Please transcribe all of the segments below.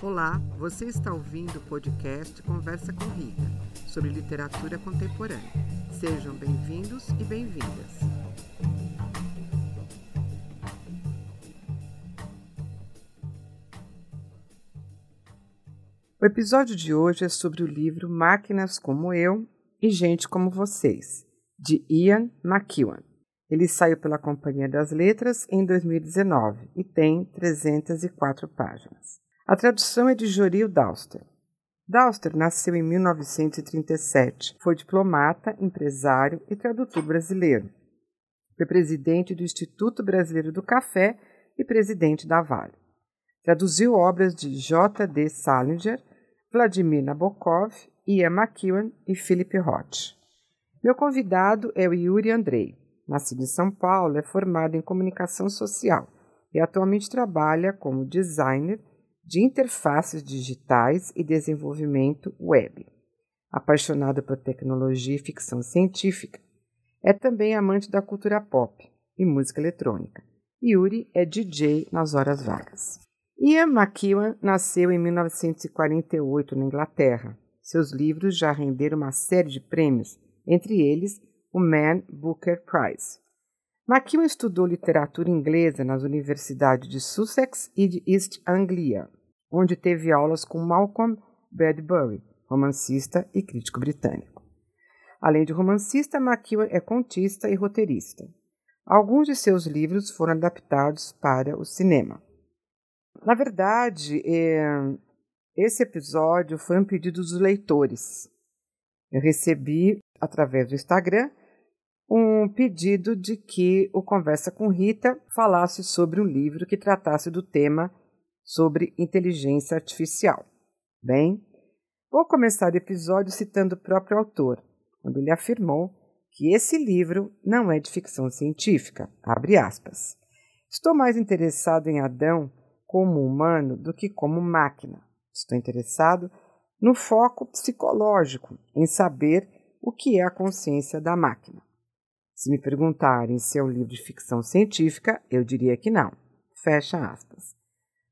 Olá, você está ouvindo o podcast Conversa com Rita, sobre literatura contemporânea. Sejam bem-vindos e bem-vindas. O episódio de hoje é sobre o livro Máquinas como Eu e Gente como Vocês, de Ian McEwan. Ele saiu pela Companhia das Letras em 2019 e tem 304 páginas. A tradução é de Joril Dauster. Dauster nasceu em 1937. Foi diplomata, empresário e tradutor brasileiro. Foi presidente do Instituto Brasileiro do Café e presidente da Vale. Traduziu obras de J. D. Salinger, Vladimir Nabokov, Ian McEwan e Philip Roth. Meu convidado é o Yuri Andrei. Nascido em São Paulo, é formado em comunicação social e atualmente trabalha como designer de interfaces digitais e desenvolvimento web. Apaixonado por tecnologia e ficção científica, é também amante da cultura pop e música eletrônica. Yuri é DJ nas horas vagas. Ian McEwan nasceu em 1948 na Inglaterra. Seus livros já renderam uma série de prêmios, entre eles o Man Booker Prize. McEwan estudou literatura inglesa nas universidades de Sussex e de East Anglia onde teve aulas com Malcolm Bradbury, romancista e crítico britânico. Além de romancista, McEwan é contista e roteirista. Alguns de seus livros foram adaptados para o cinema. Na verdade, é, esse episódio foi um pedido dos leitores. Eu recebi, através do Instagram, um pedido de que o Conversa com Rita falasse sobre um livro que tratasse do tema sobre inteligência artificial. Bem, vou começar o episódio citando o próprio autor, quando ele afirmou que esse livro não é de ficção científica. Estou mais interessado em Adão como humano do que como máquina. Estou interessado no foco psicológico, em saber o que é a consciência da máquina. Se me perguntarem se é um livro de ficção científica, eu diria que não. Fecha aspas.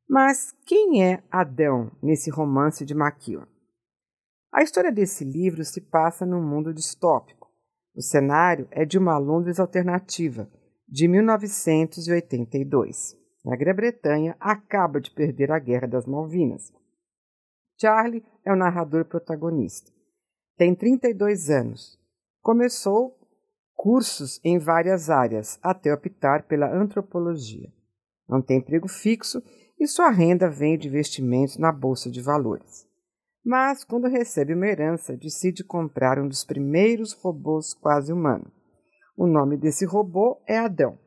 Mas quem é Adão nesse romance de McEwan? A história desse livro se passa num mundo distópico. O cenário é de uma Londres alternativa, de 1982. A Grã-Bretanha acaba de perder a Guerra das Malvinas. Charlie é o narrador protagonista. Tem 32 anos. Começou cursos em várias áreas até optar pela antropologia. Não tem emprego fixo e sua renda vem de investimentos na bolsa de valores. Mas, quando recebe uma herança, decide comprar um dos primeiros robôs quase humanos. O nome desse robô é Adão.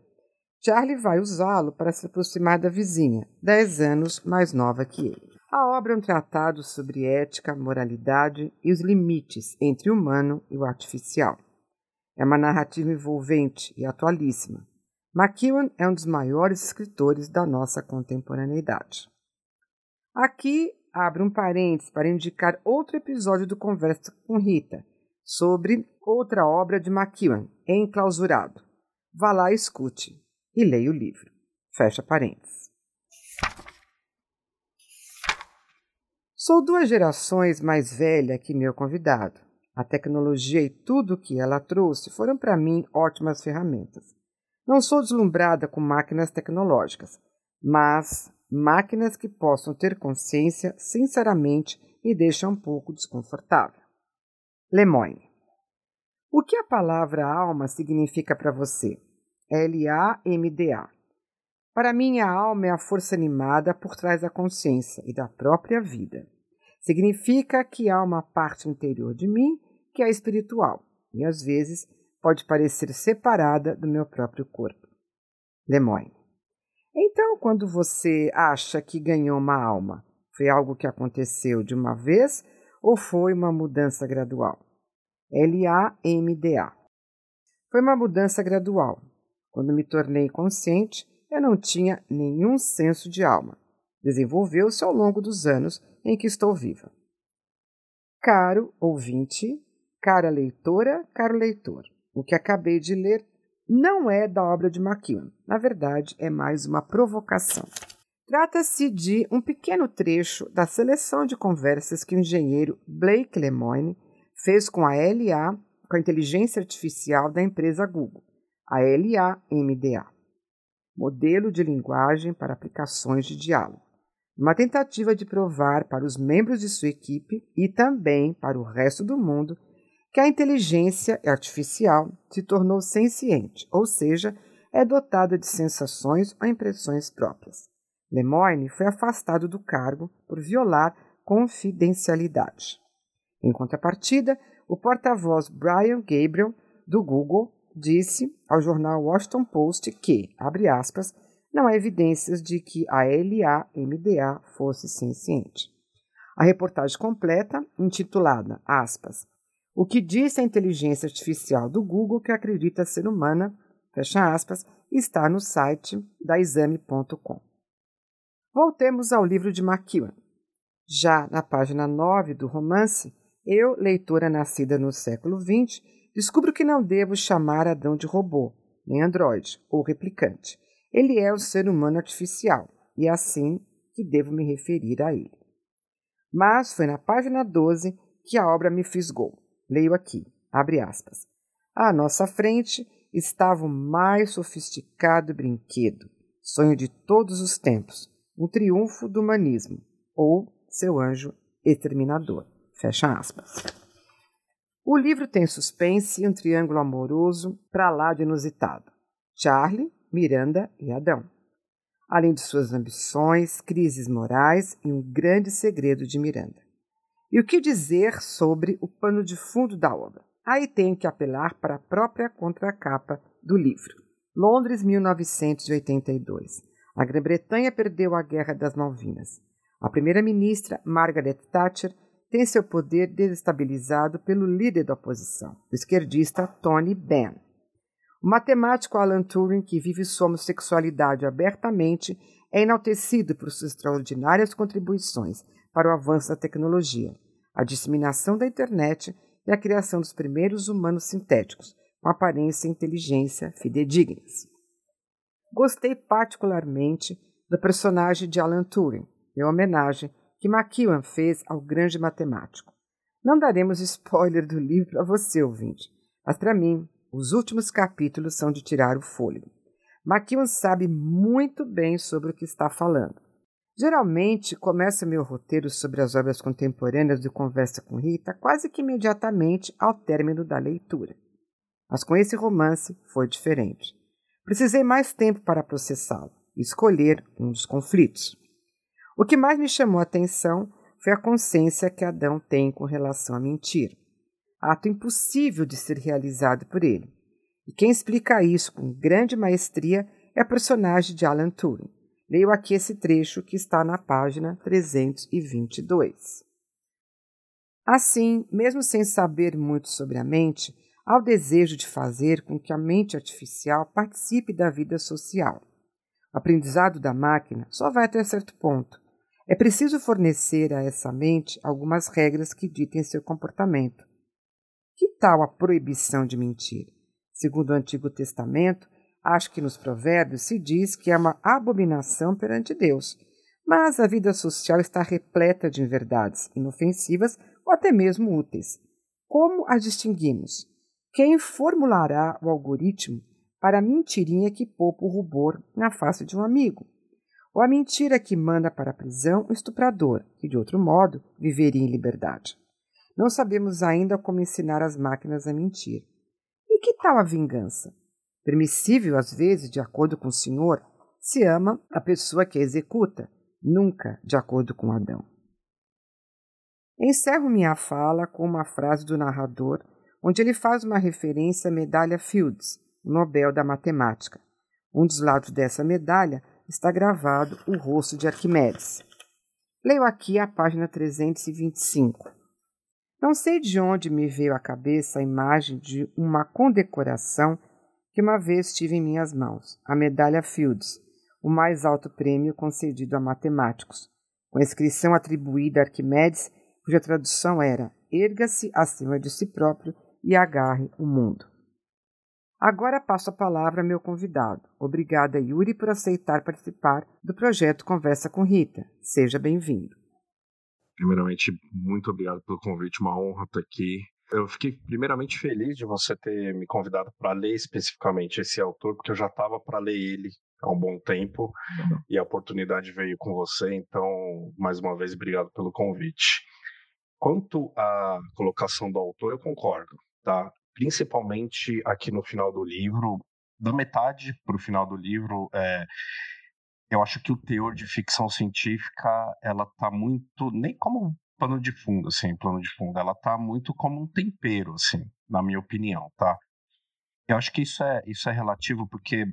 Charlie vai usá-lo para se aproximar da vizinha, dez anos mais nova que ele. A obra é um tratado sobre ética, moralidade e os limites entre o humano e o artificial. É uma narrativa envolvente e atualíssima, McEwan é um dos maiores escritores da nossa contemporaneidade. Aqui abro um parênteses para indicar outro episódio do Conversa com Rita sobre outra obra de McEwan, Enclausurado. Vá lá, escute e leia o livro. Fecha parênteses. Sou duas gerações mais velha que meu convidado. A tecnologia e tudo o que ela trouxe foram para mim ótimas ferramentas. Não sou deslumbrada com máquinas tecnológicas, mas máquinas que possam ter consciência, sinceramente, me deixam um pouco desconfortável. Lemoyne. O que a palavra alma significa para você? L-A-M-D-A. Para mim, a alma é a força animada por trás da consciência e da própria vida. Significa que há uma parte interior de mim que é espiritual e, às vezes, pode parecer separada do meu próprio corpo. Lemoyne. Então, quando você acha que ganhou uma alma, foi algo que aconteceu de uma vez ou foi uma mudança gradual? L-A-M-D-A. Foi uma mudança gradual. Quando me tornei consciente, eu não tinha nenhum senso de alma. Desenvolveu-se ao longo dos anos em que estou viva. Caro ouvinte, cara leitora, caro leitor. O que acabei de ler não é da obra de McEwan. Na verdade, é mais uma provocação. Trata-se de um pequeno trecho da seleção de conversas que o engenheiro Blake Lemoine fez com a LA, com a inteligência artificial da empresa Google, a LA-MDA, modelo de linguagem para aplicações de diálogo, uma tentativa de provar para os membros de sua equipe e também para o resto do mundo que a inteligência artificial se tornou senciente, ou seja, é dotada de sensações ou impressões próprias. Lemoyne foi afastado do cargo por violar confidencialidade. Em contrapartida, o porta-voz Brian Gabriel, do Google, disse ao jornal Washington Post que, abre aspas, não há evidências de que a LA-MDA fosse senciente. A reportagem completa, intitulada aspas, O que disse a inteligência artificial do Google que acredita ser humana, fecha aspas, está no site da exame.com. Voltemos ao livro de McEwan. Já na página 9 do romance, eu, leitora nascida no século XX, descubro que não devo chamar Adão de robô, nem androide ou replicante. Ele é o ser humano artificial e é assim que devo me referir a ele. Mas foi na página 12 que a obra me fisgou. Leio aqui, abre aspas. À nossa frente estava o mais sofisticado brinquedo, sonho de todos os tempos, o triunfo do humanismo, ou seu anjo exterminador. Fecha aspas. O livro tem suspense e um triângulo amoroso para lá de inusitado. Charlie, Miranda e Adão. Além de suas ambições, crises morais e um grande segredo de Miranda. E o que dizer sobre o pano de fundo da obra? Aí tenho que apelar para a própria contracapa do livro. Londres, 1982. A Grã-Bretanha perdeu a Guerra das Malvinas. A primeira-ministra, Margaret Thatcher, tem seu poder desestabilizado pelo líder da oposição, o esquerdista Tony Benn. O matemático Alan Turing, que vive sua homossexualidade abertamente, é enaltecido por suas extraordinárias contribuições para o avanço da tecnologia, a disseminação da internet e a criação dos primeiros humanos sintéticos, com aparência e inteligência fidedignas. Gostei particularmente do personagem de Alan Turing, em homenagem que McEwan fez ao grande matemático. Não daremos spoiler do livro para você, ouvinte, mas para mim, os últimos capítulos são de tirar o fôlego. McEwan sabe muito bem sobre o que está falando. Geralmente, começo meu roteiro sobre as obras contemporâneas de Conversa com Rita quase que imediatamente ao término da leitura. Mas com esse romance foi diferente. Precisei mais tempo para processá-lo e escolher um dos conflitos. O que mais me chamou a atenção foi a consciência que Adão tem com relação a mentir. Ato impossível de ser realizado por ele. E quem explica isso com grande maestria é a personagem de Alan Turing. Leio aqui esse trecho que está na página 322. Assim, mesmo sem saber muito sobre a mente, ao desejo de fazer com que a mente artificial participe da vida social. O aprendizado da máquina só vai até certo ponto. É preciso fornecer a essa mente algumas regras que ditem seu comportamento. Que tal a proibição de mentir? Segundo o Antigo Testamento, acho que nos Provérbios se diz que é uma abominação perante Deus. Mas a vida social está repleta de inverdades inofensivas ou até mesmo úteis. Como as distinguimos? Quem formulará o algoritmo para a mentirinha que poupa o rubor na face de um amigo? Ou a mentira que manda para a prisão o estuprador, que de outro modo viveria em liberdade? Não sabemos ainda como ensinar as máquinas a mentir. E que tal a vingança? Permissível às vezes, de acordo com o Senhor, se ama a pessoa que a executa, nunca de acordo com Adão. Encerro minha fala com uma frase do narrador onde ele faz uma referência à medalha Fields, Nobel da Matemática. Um dos lados dessa medalha está gravado o rosto de Arquimedes. Leio aqui a página 325. Não sei de onde me veio à cabeça a imagem de uma condecoração que uma vez tive em minhas mãos, a medalha Fields, o mais alto prêmio concedido a matemáticos, com a inscrição atribuída a Arquimedes, cuja tradução era Erga-se acima de si próprio e agarre o mundo. Agora passo a palavra ao meu convidado. Obrigada, Yuri, por aceitar participar do projeto Conversa com Rita. Seja bem-vindo. Primeiramente, muito obrigado pelo convite, uma honra estar aqui. Eu fiquei primeiramente feliz de você ter me convidado para ler especificamente esse autor, porque eu já estava para ler ele há um bom tempo uhum. e a oportunidade veio com você, então, mais uma vez, obrigado pelo convite. Quanto à colocação do autor, eu concordo, tá? principalmente aqui no final do livro, da metade para o final do livro, é, eu acho que o teor de ficção científica ela tá muito nem como pano de fundo, assim, plano de fundo, ela tá muito como um tempero, assim, na minha opinião, tá? Eu acho que isso é isso é relativo porque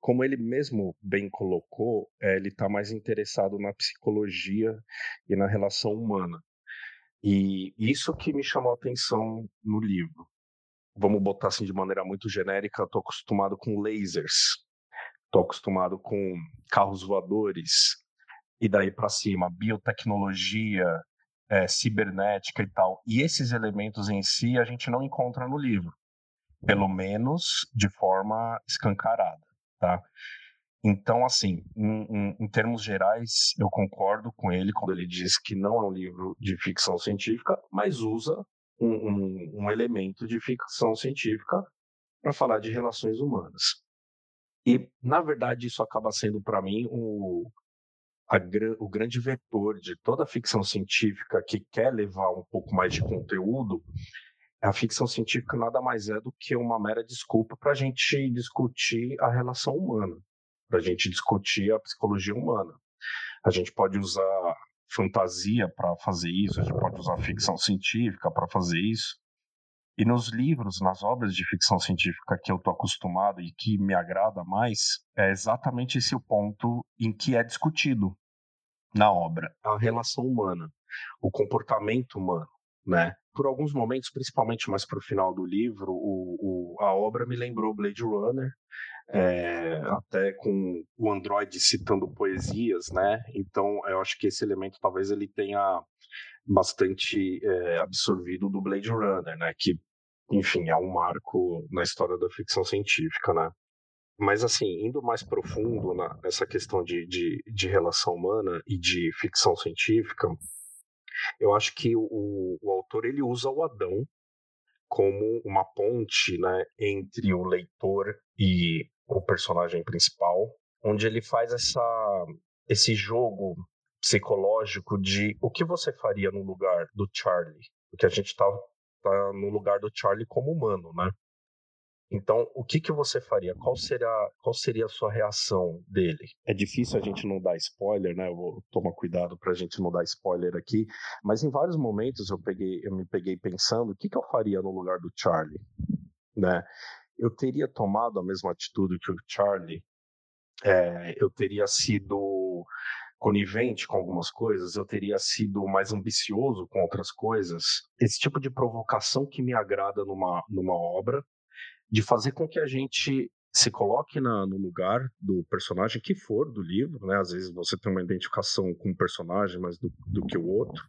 como ele mesmo bem colocou, é, ele está mais interessado na psicologia e na relação humana. E isso que me chamou a atenção no livro vamos botar assim de maneira muito genérica, estou acostumado com lasers, estou acostumado com carros voadores, e daí para cima, biotecnologia, é, cibernética e tal. E esses elementos em si a gente não encontra no livro, pelo menos de forma escancarada, tá? Então, assim, em, em, em, termos gerais, eu concordo com ele quando ele diz que não é um livro de ficção científica, mas usa um, um, um elemento de ficção científica para falar de relações humanas. E, na verdade, isso acaba sendo para mim o, a, o grande vetor de toda a ficção científica que quer levar um pouco mais de conteúdo. A ficção científica nada mais é do que uma mera desculpa para a gente discutir a relação humana, para a gente discutir a psicologia humana. A gente pode usar fantasia para fazer isso, a gente pode usar ficção científica para fazer isso. E nos livros, nas obras de ficção científica que eu estou acostumado e que me agrada mais, é exatamente esse o ponto em que é discutido na obra. A relação humana, o comportamento humano, né? Por alguns momentos, principalmente mais para o final do livro, o, o, a obra me lembrou Blade Runner, é, até com o Android citando poesias, né? Então eu acho que esse elemento talvez ele tenha bastante é, absorvido do Blade Runner, né? Que, enfim, é um marco na história da ficção científica, né? Mas assim, indo mais profundo na, nessa questão de, de, de relação humana e de ficção científica, eu acho que o, o autor ele usa o Adão como uma ponte né, entre o leitor e o personagem principal, onde ele faz essa, esse jogo psicológico de o que você faria no lugar do Charlie, porque a gente está tá no lugar do Charlie como humano, né? Então, o que, que você faria? Qual seria, qual seria a sua reação dele? É difícil a gente não dar spoiler, né? Eu vou tomar cuidado para a gente não dar spoiler aqui. Mas em vários momentos eu peguei, eu me peguei pensando, o que, que eu faria no lugar do Charlie, né? Eu teria tomado a mesma atitude que o Charlie. É, eu teria sido conivente com algumas coisas, eu teria sido mais ambicioso com outras coisas. Esse tipo de provocação que me agrada numa, numa obra de fazer com que a gente se coloque na, no lugar do personagem que for do livro, né? Às vezes você tem uma identificação com um personagem mais do, do que o outro,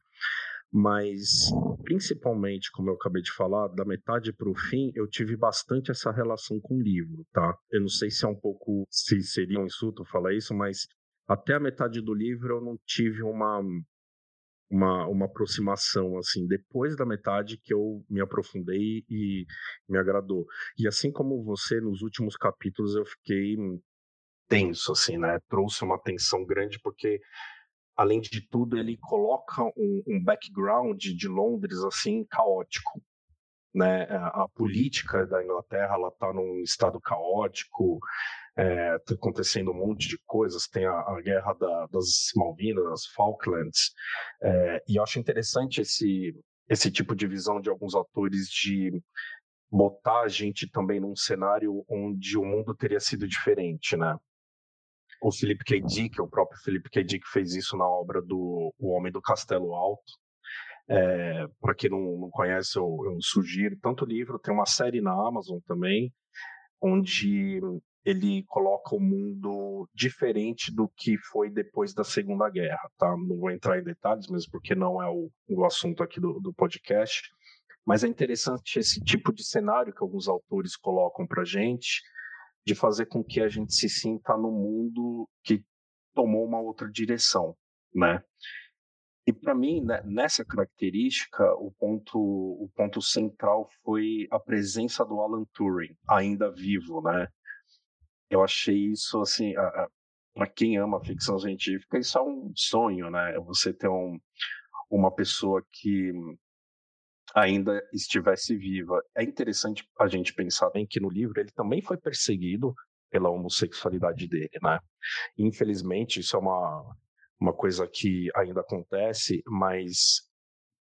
mas principalmente, como eu acabei de falar, da metade para o fim, eu tive bastante essa relação com o livro, tá? Eu não sei se é um pouco, se seria um insulto falar isso, mas até a metade do livro eu não tive uma uma, uma aproximação assim depois da metade que eu me aprofundei e me agradou. E assim como você nos últimos capítulos eu fiquei tenso assim né trouxe uma tensão grande porque além de tudo ele coloca um, um background de Londres assim caótico né a, a política da Inglaterra está num estado caótico é, tá acontecendo um monte de coisas, tem a, a guerra da, das Malvinas, das Falklands, é, e eu acho interessante esse, esse tipo de visão de alguns autores de botar a gente também num cenário onde o mundo teria sido diferente, né? O Philip K. Dick, o próprio Philip K. Dick fez isso na obra do O Homem do Castelo Alto. É, Para quem não, não conhece, eu, eu sugiro tanto livro, tem uma série na Amazon também, onde ele coloca o mundo diferente do que foi depois da Segunda Guerra, tá? Não vou entrar em detalhes, mesmo porque não é o, o assunto aqui do, do podcast, Mas é interessante esse tipo de cenário que alguns autores colocam para gente, de fazer com que a gente se sinta no mundo que tomou uma outra direção, né? E para mim, né, nessa característica, o ponto, o ponto central foi a presença do Alan Turing, ainda vivo, né? Eu achei isso assim, para quem ama ficção científica, isso é um sonho, né? Você ter um, uma pessoa que ainda estivesse viva. É interessante a gente pensar bem que no livro ele também foi perseguido pela homossexualidade dele, né? Infelizmente, isso é uma, uma coisa que ainda acontece, mas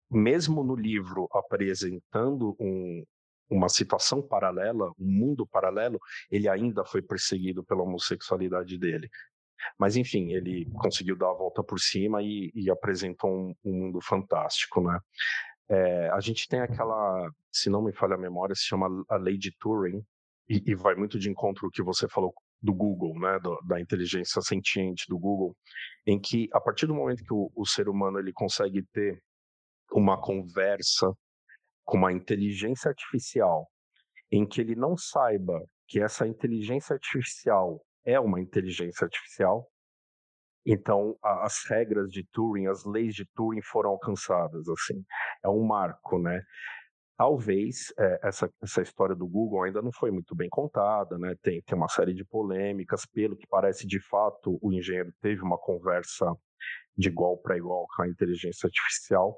mesmo no livro apresentando um, uma situação paralela, um mundo paralelo, ele ainda foi perseguido pela homossexualidade dele. Mas enfim, ele conseguiu dar a volta por cima e, e apresentou um, um, mundo fantástico, né? É, a gente tem aquela, se não me falha a memória, se chama a lei de Turing, e, e vai muito de encontro ao que você falou do Google, né, do, da inteligência sentiente do Google, em que a partir do momento que o, o ser humano ele consegue ter uma conversa com uma inteligência artificial, em que ele não saiba que essa inteligência artificial é uma inteligência artificial, então a, as regras de Turing, as leis de Turing foram alcançadas, assim, é um marco, né? Talvez é, essa, essa história do Google ainda não foi muito bem contada, né? Tem, tem uma série de polêmicas, pelo que parece de fato o engenheiro teve uma conversa de igual para igual com a inteligência artificial,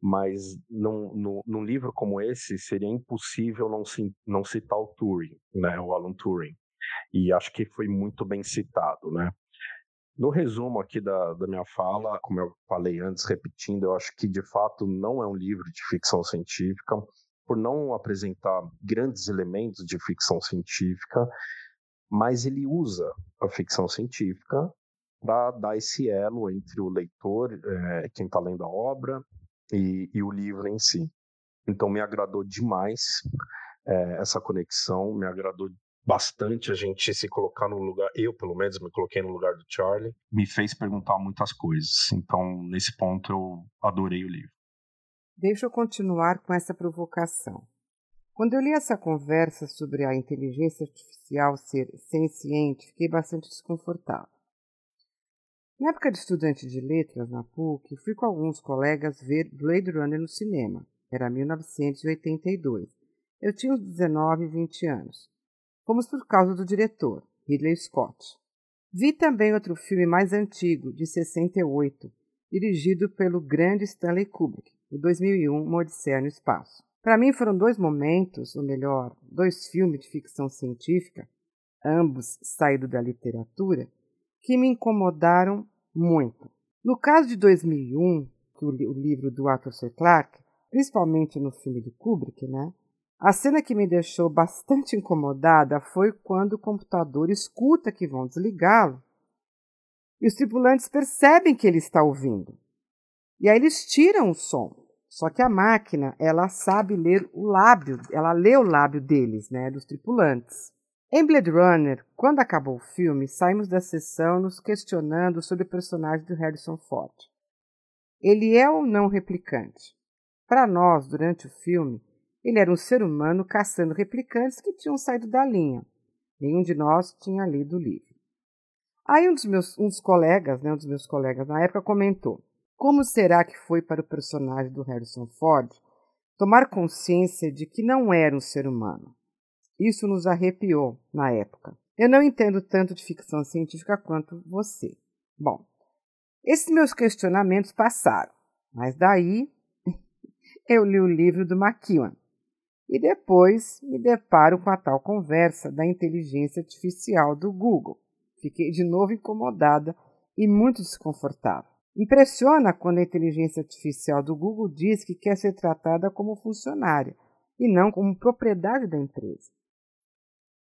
mas num, num, num, livro como esse seria impossível não, não citar o Turing, né? O Alan Turing. E acho que foi muito bem citado, né? No resumo aqui da, da minha fala, como eu falei antes, repetindo, eu acho que de fato não é um livro de ficção científica, por não apresentar grandes elementos de ficção científica, mas ele usa a ficção científica para dar esse elo entre o leitor, é, quem está lendo a obra, e, e, o livro em si. Então me agradou demais é, essa conexão, me agradou bastante a gente se colocar no lugar, eu pelo menos me coloquei no lugar do Charlie, me fez perguntar muitas coisas. Então, nesse ponto, eu adorei o livro. Deixa eu continuar com essa provocação. Quando eu li essa conversa sobre a inteligência artificial ser senciente, fiquei bastante desconfortável. Na época de estudante de letras na PUC, fui com alguns colegas ver Blade Runner no cinema. Era 1982. Eu tinha uns 19 e 20 anos. Fomos por causa do diretor, Ridley Scott. Vi também outro filme mais antigo, de 68, dirigido pelo grande Stanley Kubrick, o 2001, Uma Odisseia no Espaço. Para mim foram dois momentos, ou melhor, dois filmes de ficção científica, ambos saídos da literatura, que me incomodaram muito. No caso de 2001, o, o livro do Arthur C. Clarke, principalmente no filme de Kubrick, né, a cena que me deixou bastante incomodada foi quando o computador escuta que vão desligá-lo e os tripulantes percebem que ele está ouvindo. E aí eles tiram o som. Só que a máquina, ela sabe ler o lábio, ela lê o lábio deles, né, dos tripulantes. Em Blade Runner, quando acabou o filme, saímos da sessão nos questionando sobre o personagem do Harrison Ford. Ele é ou não replicante? Para nós, durante o filme, ele era um ser humano caçando replicantes que tinham saído da linha. Nenhum de nós tinha lido o livro. Aí um dos meus um dos colegas, né, um dos meus colegas na época comentou: Como será que foi para o personagem do Harrison Ford tomar consciência de que não era um ser humano? Isso nos arrepiou na época. Eu não entendo tanto de ficção científica quanto você. Bom, esses meus questionamentos passaram, mas daí eu li o livro do McEwan, e depois me deparo com a tal conversa da inteligência artificial do Google. Fiquei de novo incomodada e muito desconfortável. Impressiona quando a inteligência artificial do Google diz que quer ser tratada como funcionária e não como propriedade da empresa.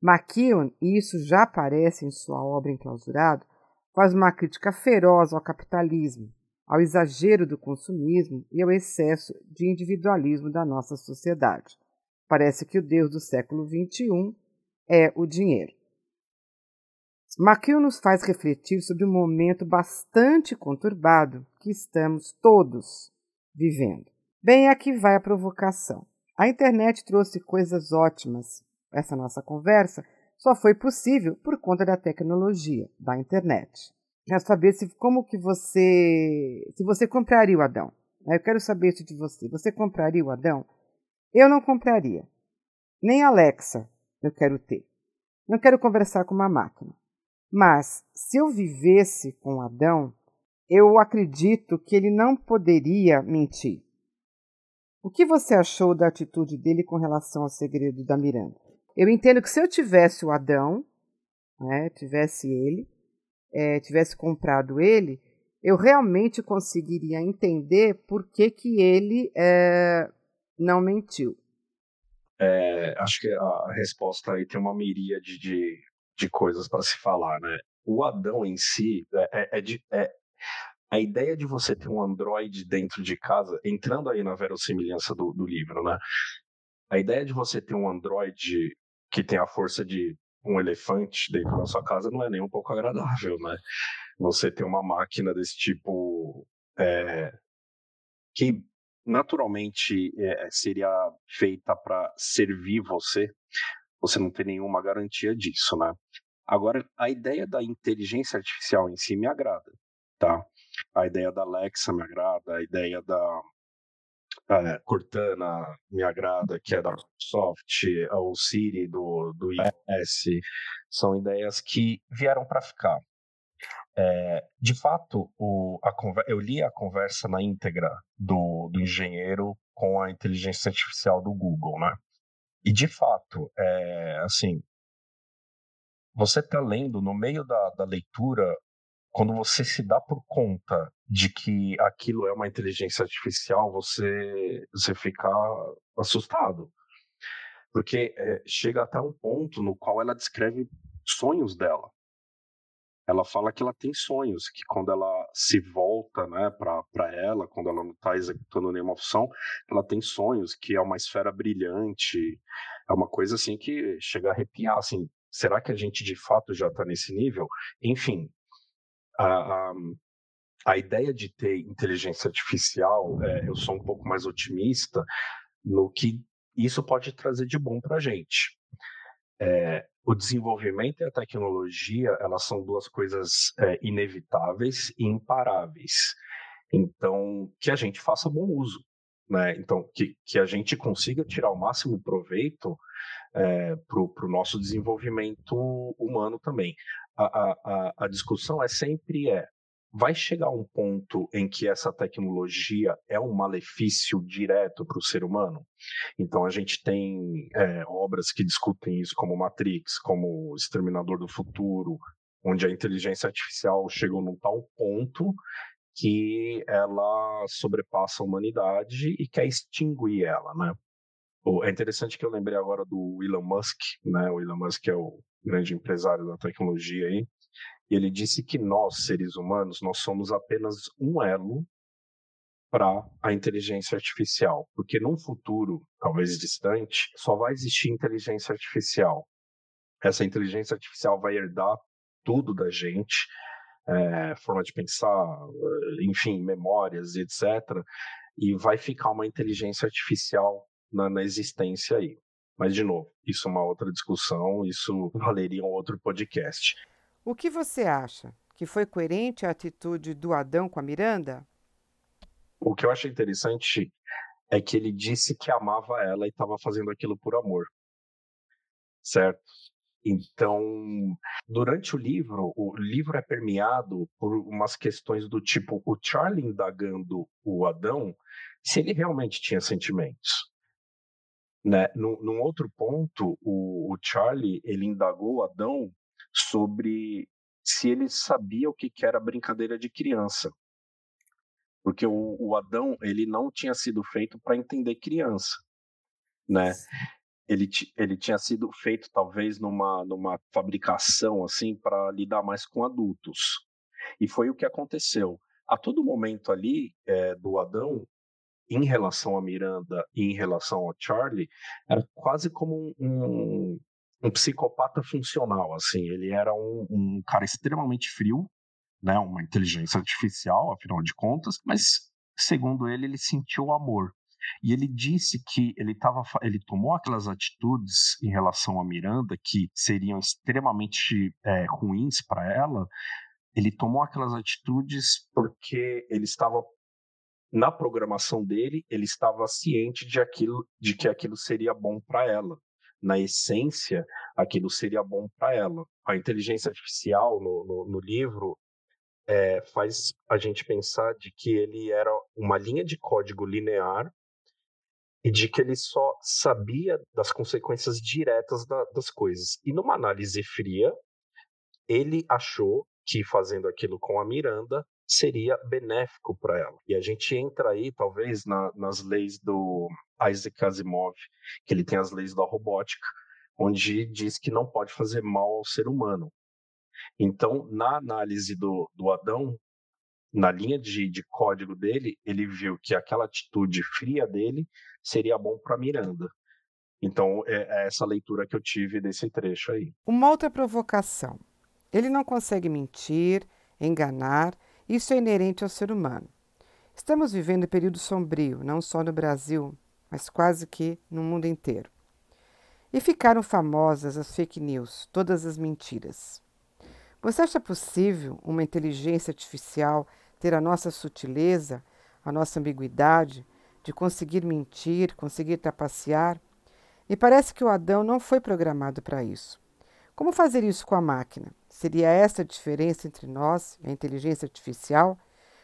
McKeown, e isso já aparece em sua obra Enclausurado, faz uma crítica feroz ao capitalismo, ao exagero do consumismo e ao excesso de individualismo da nossa sociedade. Parece que o Deus do século XXI é o dinheiro. McHugh nos faz refletir sobre um momento bastante conturbado que estamos todos vivendo. Bem, aqui vai a provocação. A internet trouxe coisas ótimas. Essa nossa conversa só foi possível por conta da tecnologia, da internet. Quero saber se como que você, se você compraria o Adão. Eu quero saber isso de você. Você compraria o Adão? Eu não compraria. Nem Alexa eu quero ter. Não quero conversar com uma máquina. Mas se eu vivesse com Adão, eu acredito que ele não poderia mentir. O que você achou da atitude dele com relação ao segredo da Miranda? Eu entendo que se eu tivesse o Adão, né, tivesse ele, é, tivesse comprado ele, eu realmente conseguiria entender por que, que ele é, não mentiu. É, acho que a resposta aí tem uma miríade de, de coisas para se falar, né? O Adão em si é, é, é, é a ideia de você ter um Android dentro de casa, entrando aí na verossimilhança do, do livro, né? A ideia de você ter um Android que tem a força de um elefante dentro da sua casa não é nem um pouco agradável, né? Você ter uma máquina desse tipo é, que naturalmente é, seria feita para servir você, você não tem nenhuma garantia disso, né? Agora, a ideia da inteligência artificial em si me agrada, tá? A ideia da Alexa me agrada, a ideia da é, Cortana me agrada, que é da Microsoft, o Siri do, do iOS, são ideias que vieram para ficar. É, de fato, o, a, eu li a conversa na íntegra do, do engenheiro com a inteligência artificial do Google, né? E de fato, é, assim, você está lendo no meio da, da leitura quando você se dá por conta de que aquilo é uma inteligência artificial, você, você fica assustado. Porque é, chega até um ponto no qual ela descreve sonhos dela. Ela fala que ela tem sonhos, que quando ela se volta né, para ela, quando ela não está executando nenhuma função, ela tem sonhos, que é uma esfera brilhante, é uma coisa assim que chega a arrepiar. Assim, será que a gente de fato já está nesse nível? Enfim, a, a, a ideia de ter inteligência artificial, é, eu sou um pouco mais otimista no que isso pode trazer de bom para a gente. É, o desenvolvimento e a tecnologia, elas são duas coisas é, inevitáveis e imparáveis. Então, que a gente faça bom uso. Né? Então, que, que a gente consiga tirar o máximo proveito é, para o nosso desenvolvimento humano também a, a, a discussão é sempre é vai chegar um ponto em que essa tecnologia é um malefício direto para o ser humano? Então a gente tem é, obras que discutem isso, como Matrix, como Exterminador do Futuro, onde a inteligência artificial chegou num tal ponto que ela sobrepassa a humanidade e quer extinguir ela, né? É interessante que eu lembrei agora do Elon Musk, né? O Elon Musk é o grande empresário da tecnologia aí, e ele disse que nós, seres humanos, nós somos apenas um elo para a inteligência artificial, porque num futuro, talvez distante, só vai existir inteligência artificial. Essa inteligência artificial vai herdar tudo da gente, é, forma de pensar, enfim, memórias, etc. E vai ficar uma inteligência artificial na, na existência aí. Mas, de novo, isso é uma outra discussão, isso valeria um outro podcast. O que você acha? Que foi coerente a atitude do Adão com a Miranda? O que eu achei interessante é que ele disse que amava ela e estava fazendo aquilo por amor. Certo? Então, durante o livro, o livro é permeado por umas questões do tipo o Charlie indagando o Adão se ele realmente tinha sentimentos. Né? Num, num outro ponto, o, o, Charlie ele indagou o Adão sobre se ele sabia o que, que era brincadeira de criança, porque o, o Adão ele não tinha sido feito para entender criança, né? Ele, ele tinha sido feito talvez numa, numa fabricação assim para lidar mais com adultos e foi o que aconteceu. A todo momento ali é, do Adão em relação a Miranda e em relação ao Charlie, era quase como um, um, um psicopata funcional, assim. Ele era um, um cara extremamente frio, né, uma inteligência artificial, afinal de contas, mas segundo ele, ele sentiu amor. E ele disse que ele, tava, ele tomou aquelas atitudes em relação a Miranda que seriam extremamente é, ruins para ela. Ele tomou aquelas atitudes porque ele estava na programação dele, ele estava ciente de aquilo, de que aquilo seria bom para ela. Na essência, aquilo seria bom para ela. A inteligência artificial no, no, no livro é, faz a gente pensar de que ele era uma linha de código linear e de que ele só sabia das consequências diretas da, das coisas. E numa análise fria, ele achou que fazendo aquilo com a Miranda seria benéfico para ela. E a gente entra aí, talvez, na, nas leis do Isaac Asimov, que ele tem as leis da robótica, onde diz que não pode fazer mal ao ser humano. Então, na análise do, do Adão, na linha de, de código dele, ele viu que aquela atitude fria dele seria bom para Miranda. Então, é, é essa leitura que eu tive desse trecho aí. Uma outra provocação. Ele não consegue mentir, enganar, isso é inerente ao ser humano. Estamos vivendo um período sombrio, não só no Brasil, mas quase que no mundo inteiro. E ficaram famosas as fake news, todas as mentiras. Você acha possível uma inteligência artificial ter a nossa sutileza, a nossa ambiguidade, de conseguir mentir, conseguir trapacear? E parece que o Adão não foi programado para isso. Como fazer isso com a máquina? Seria essa a diferença entre nós e a inteligência artificial?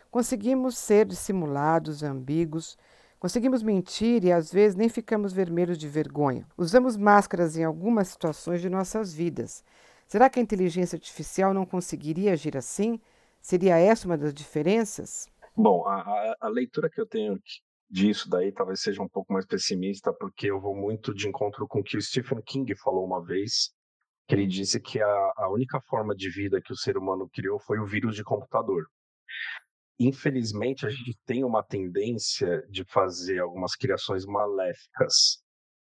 Conseguimos ser dissimulados, ambíguos, conseguimos mentir e às vezes nem ficamos vermelhos de vergonha. Usamos máscaras em algumas situações de nossas vidas, Será que a inteligência artificial não conseguiria agir assim? Seria essa uma das diferenças? Bom, a, a, leitura que eu tenho disso daí talvez seja um pouco mais pessimista, porque eu vou muito de encontro com o que o Stephen King falou uma vez, que ele disse que a, a única forma de vida que o ser humano criou foi o vírus de computador. Infelizmente, a gente tem uma tendência de fazer algumas criações maléficas.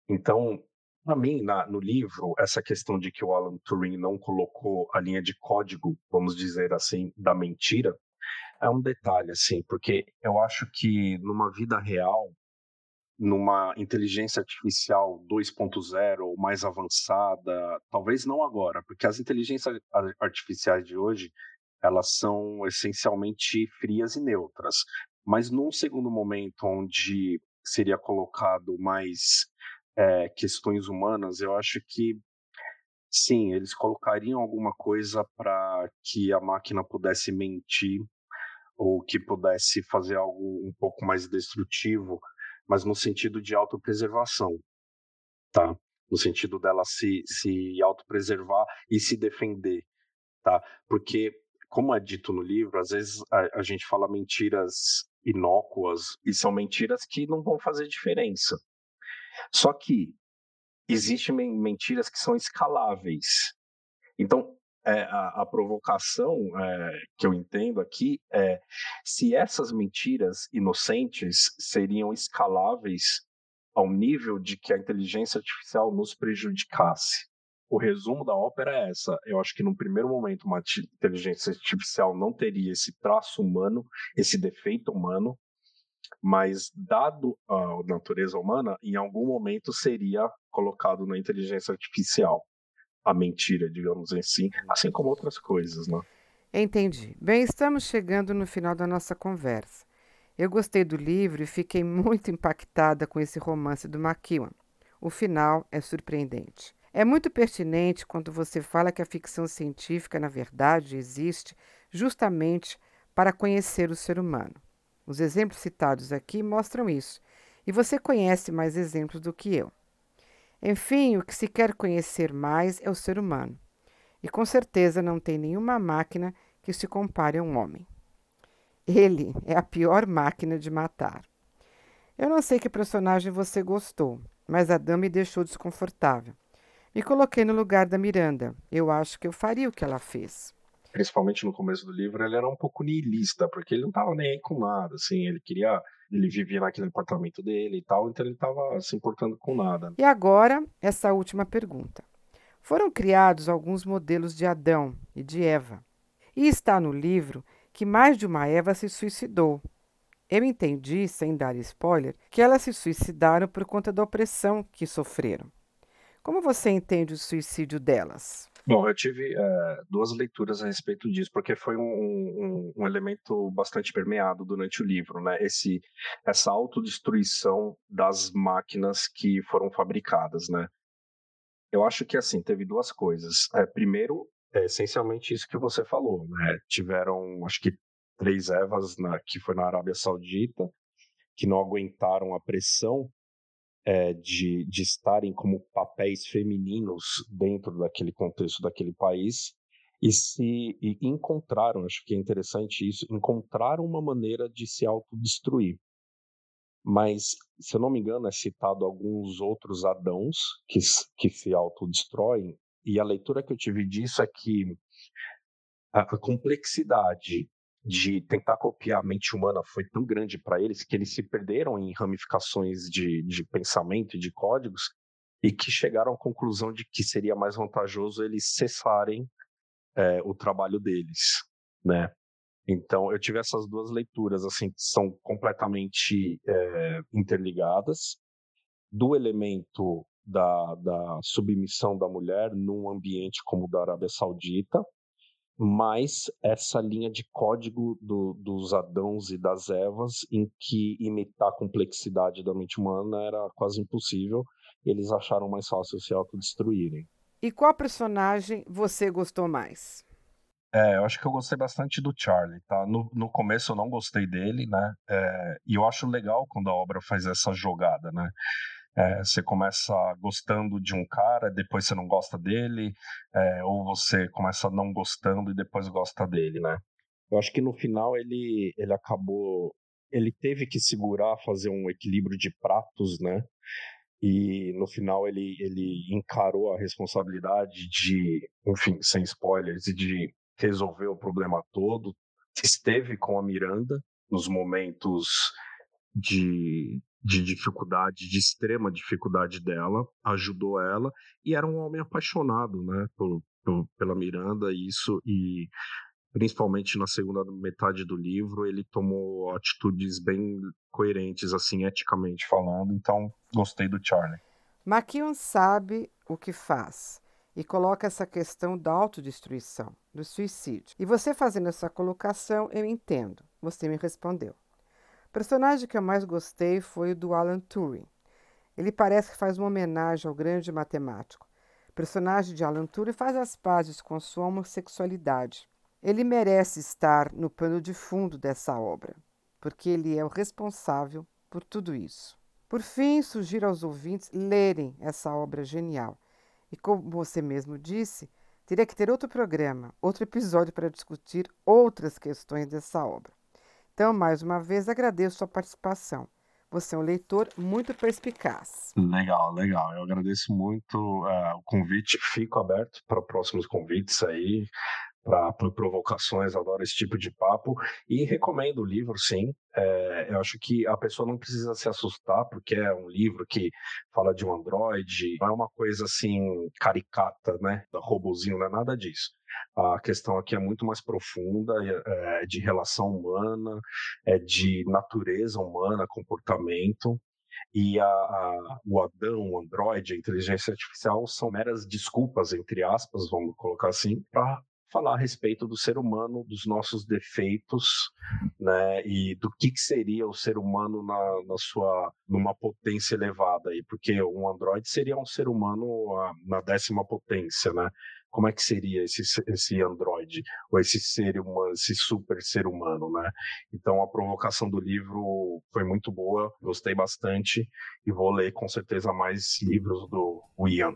Então, para mim, na, no livro, essa questão de que o Alan Turing não colocou a linha de código, vamos dizer assim, da mentira, é um detalhe, assim, porque eu acho que numa vida real, numa inteligência artificial 2.0 ou mais avançada, talvez não agora, porque as inteligências artificiais de hoje, elas são essencialmente frias e neutras. Mas num segundo momento onde seria colocado mais é, questões humanas, eu acho que sim, eles colocariam alguma coisa para que a máquina pudesse mentir ou que pudesse fazer algo um pouco mais destrutivo, mas no sentido de autopreservação, tá? No sentido dela se, se autopreservar e se defender, tá? Porque, como é dito no livro, às vezes a, a gente fala mentiras inócuas e são mentiras que não vão fazer diferença, só que existem mentiras que são escaláveis. Então, é, a, a, provocação é, que eu entendo aqui é se essas mentiras inocentes seriam escaláveis ao nível de que a inteligência artificial nos prejudicasse. O resumo da ópera é essa. Eu acho que, no primeiro momento, uma inteligência artificial não teria esse traço humano, esse defeito humano, mas dado a natureza humana, em algum momento seria colocado na inteligência artificial a mentira, digamos assim, assim como outras coisas, né? Entendi. Bem, estamos chegando no final da nossa conversa. Eu gostei do livro e fiquei muito impactada com esse romance do McEwan. O final é surpreendente. É muito pertinente quando você fala que a ficção científica, na verdade, existe justamente para conhecer o ser humano. Os exemplos citados aqui mostram isso, e você conhece mais exemplos do que eu. Enfim, o que se quer conhecer mais é o ser humano, e com certeza não tem nenhuma máquina que se compare a um homem. Ele é a pior máquina de matar. Eu não sei que personagem você gostou, mas a dama me deixou desconfortável. Me coloquei no lugar da Miranda. Eu acho que eu faria o que ela fez principalmente no começo do livro, ele era um pouco niilista, porque ele não tava nem aí com nada, assim, ele queria, ele vivia naquele apartamento dele e tal, então ele tava se importando com nada. E agora, essa última pergunta. Foram criados alguns modelos de Adão e de Eva. E está no livro que mais de uma Eva se suicidou. Eu entendi, sem dar spoiler, que elas se suicidaram por conta da opressão que sofreram. Como você entende o suicídio delas? Bom, eu tive é, duas leituras a respeito disso, porque foi um, um, um, elemento bastante permeado durante o livro, né? Esse, essa autodestruição das máquinas que foram fabricadas, né? Eu acho que, assim, teve duas coisas. É, primeiro, é essencialmente isso que você falou, né? Tiveram, acho que, três Evas, na, que foi na Arábia Saudita, que não aguentaram a pressão é, de, de estarem como papéis femininos dentro daquele contexto daquele país e se e encontraram, acho que é interessante isso, encontraram uma maneira de se autodestruir. Mas, se eu não me engano, é citado alguns outros Adãos que, que se autodestroem, e a leitura que eu tive disso é que a, a complexidade de tentar copiar a mente humana foi tão grande para eles que eles se perderam em ramificações de, de pensamento e de códigos e que chegaram à conclusão de que seria mais vantajoso eles cessarem é, o trabalho deles, né? Então eu tive essas duas leituras assim que são completamente é, interligadas do elemento da, da submissão da mulher num ambiente como o da Arábia Saudita mas essa linha de código do, dos Adãos e das Evas, em que imitar a complexidade da mente humana era quase impossível, eles acharam mais fácil se autodestruírem. E qual personagem você gostou mais? É, eu acho que eu gostei bastante do Charlie, tá? No, no começo eu não gostei dele, né? É, e eu acho legal quando a obra faz essa jogada, né? É, você começa gostando de um cara, depois você não gosta dele, é, ou você começa não gostando e depois gosta dele, né? Eu acho que no final ele, ele acabou. Ele teve que segurar, fazer um equilíbrio de pratos, né? E no final ele, ele encarou a responsabilidade de, enfim, sem spoilers, de resolver o problema todo. Esteve com a Miranda nos momentos de, de dificuldade, de extrema dificuldade dela, ajudou ela e era um homem apaixonado, né, por, por, pela Miranda isso e principalmente na segunda metade do livro ele tomou atitudes bem coerentes assim eticamente falando, então gostei do Charlie. McKeown sabe o que faz e coloca essa questão da autodestruição, do suicídio. E você fazendo essa colocação, eu entendo. Você me respondeu. Personagem que eu mais gostei foi o do Alan Turing. Ele parece que faz uma homenagem ao grande matemático. O personagem de Alan Turing faz as pazes com sua homossexualidade. Ele merece estar no pano de fundo dessa obra, porque ele é o responsável por tudo isso. Por fim, sugiro aos ouvintes lerem essa obra genial. E como você mesmo disse, teria que ter outro programa, outro episódio para discutir outras questões dessa obra. Então, mais uma vez, agradeço sua participação. Você é um leitor muito perspicaz. Legal, legal. Eu agradeço muito uh, o convite. Fico aberto para próximos convites aí para provocações, adoro esse tipo de papo e recomendo o livro, sim. É, eu acho que a pessoa não precisa se assustar porque é um livro que fala de um androide, não é uma coisa assim caricata, né, da robozinho, não é nada disso. A questão aqui é muito mais profunda, é, é de relação humana, é de natureza humana, comportamento. E a, a, o Adão, o Android, a inteligência artificial são meras desculpas, entre aspas, vamos colocar assim, para falar a respeito do ser humano, dos nossos defeitos, né, e do que, que seria o ser humano na, na, sua numa potência elevada aí, porque um androide seria um ser humano a, na décima potência, né? Como é que seria esse esse androide ou esse ser humano, esse super ser humano, né? Então a provocação do livro foi muito boa, gostei bastante e vou ler com certeza mais livros do Ian.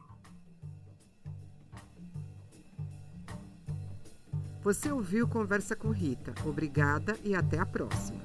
Você ouviu Conversa com Rita. Obrigada e até a próxima.